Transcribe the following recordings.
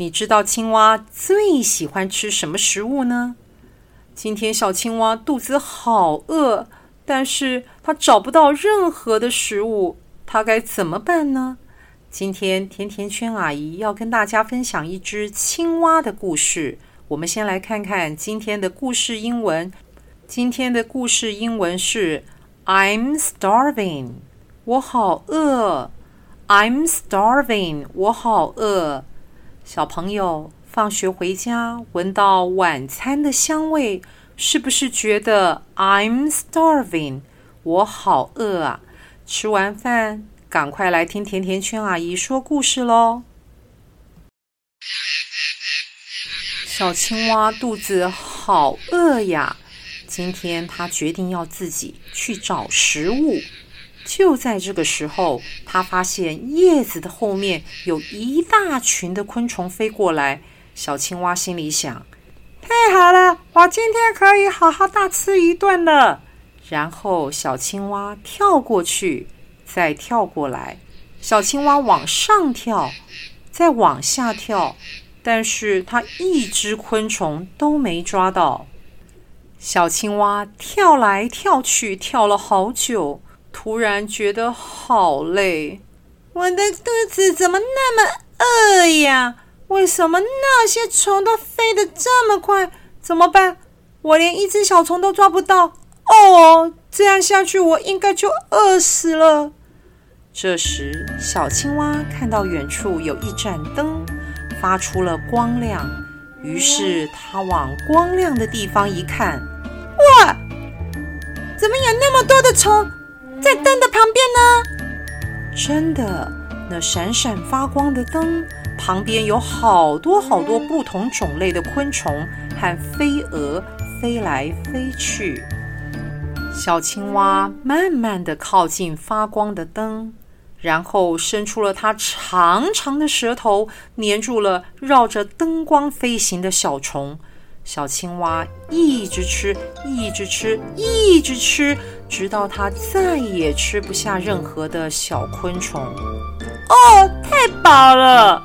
你知道青蛙最喜欢吃什么食物呢？今天小青蛙肚子好饿，但是它找不到任何的食物，它该怎么办呢？今天甜甜圈阿姨要跟大家分享一只青蛙的故事。我们先来看看今天的故事英文。今天的故事英文是 "I'm starving"，我好饿。"I'm starving"，我好饿。小朋友。放学回家，闻到晚餐的香味，是不是觉得 I'm starving？我好饿啊！吃完饭，赶快来听甜甜圈阿姨说故事喽。小青蛙肚子好饿呀！今天它决定要自己去找食物。就在这个时候，它发现叶子的后面有一大群的昆虫飞过来。小青蛙心里想：“太好了，我今天可以好好大吃一顿了。”然后小青蛙跳过去，再跳过来。小青蛙往上跳，再往下跳，但是它一只昆虫都没抓到。小青蛙跳来跳去，跳了好久，突然觉得好累。我的肚子怎么那么饿呀？为什么那些虫都飞得这么快？怎么办？我连一只小虫都抓不到。哦，这样下去我应该就饿死了。这时，小青蛙看到远处有一盏灯，发出了光亮。于是，它往光亮的地方一看，哇！怎么有那么多的虫在灯的旁边呢？真的，那闪闪发光的灯。旁边有好多好多不同种类的昆虫和飞蛾飞来飞去。小青蛙慢慢地靠近发光的灯，然后伸出了它长长的舌头，黏住了绕着灯光飞行的小虫。小青蛙一直吃，一直吃，一直吃，直到它再也吃不下任何的小昆虫。哦，太饱了！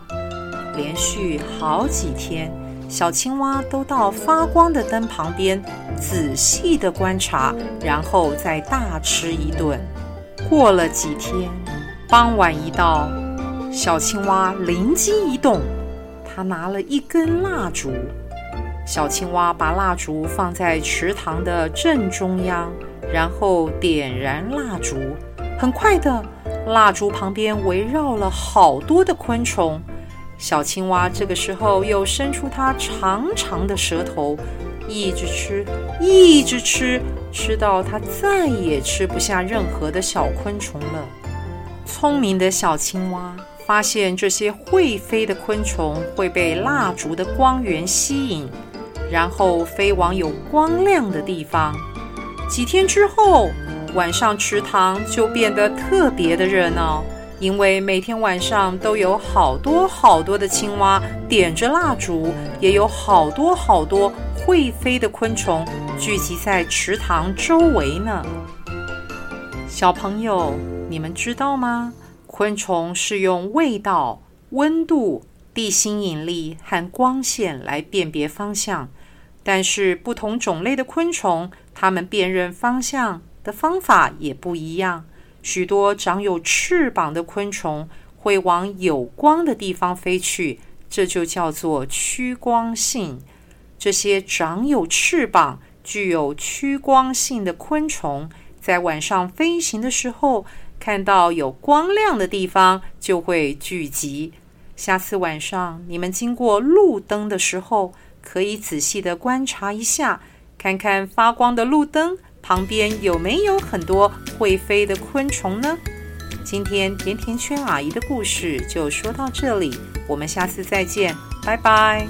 连续好几天，小青蛙都到发光的灯旁边仔细地观察，然后再大吃一顿。过了几天，傍晚一到，小青蛙灵机一动，它拿了一根蜡烛。小青蛙把蜡烛放在池塘的正中央，然后点燃蜡烛。很快的，蜡烛旁边围绕了好多的昆虫。小青蛙这个时候又伸出它长长的舌头，一直吃，一直吃，吃到它再也吃不下任何的小昆虫了。聪明的小青蛙发现这些会飞的昆虫会被蜡烛的光源吸引，然后飞往有光亮的地方。几天之后，晚上池塘就变得特别的热闹。因为每天晚上都有好多好多的青蛙点着蜡烛，也有好多好多会飞的昆虫聚集在池塘周围呢。小朋友，你们知道吗？昆虫是用味道、温度、地心引力和光线来辨别方向，但是不同种类的昆虫，它们辨认方向的方法也不一样。许多长有翅膀的昆虫会往有光的地方飞去，这就叫做趋光性。这些长有翅膀、具有趋光性的昆虫，在晚上飞行的时候，看到有光亮的地方就会聚集。下次晚上你们经过路灯的时候，可以仔细的观察一下，看看发光的路灯。旁边有没有很多会飞的昆虫呢？今天甜甜圈阿姨的故事就说到这里，我们下次再见，拜拜。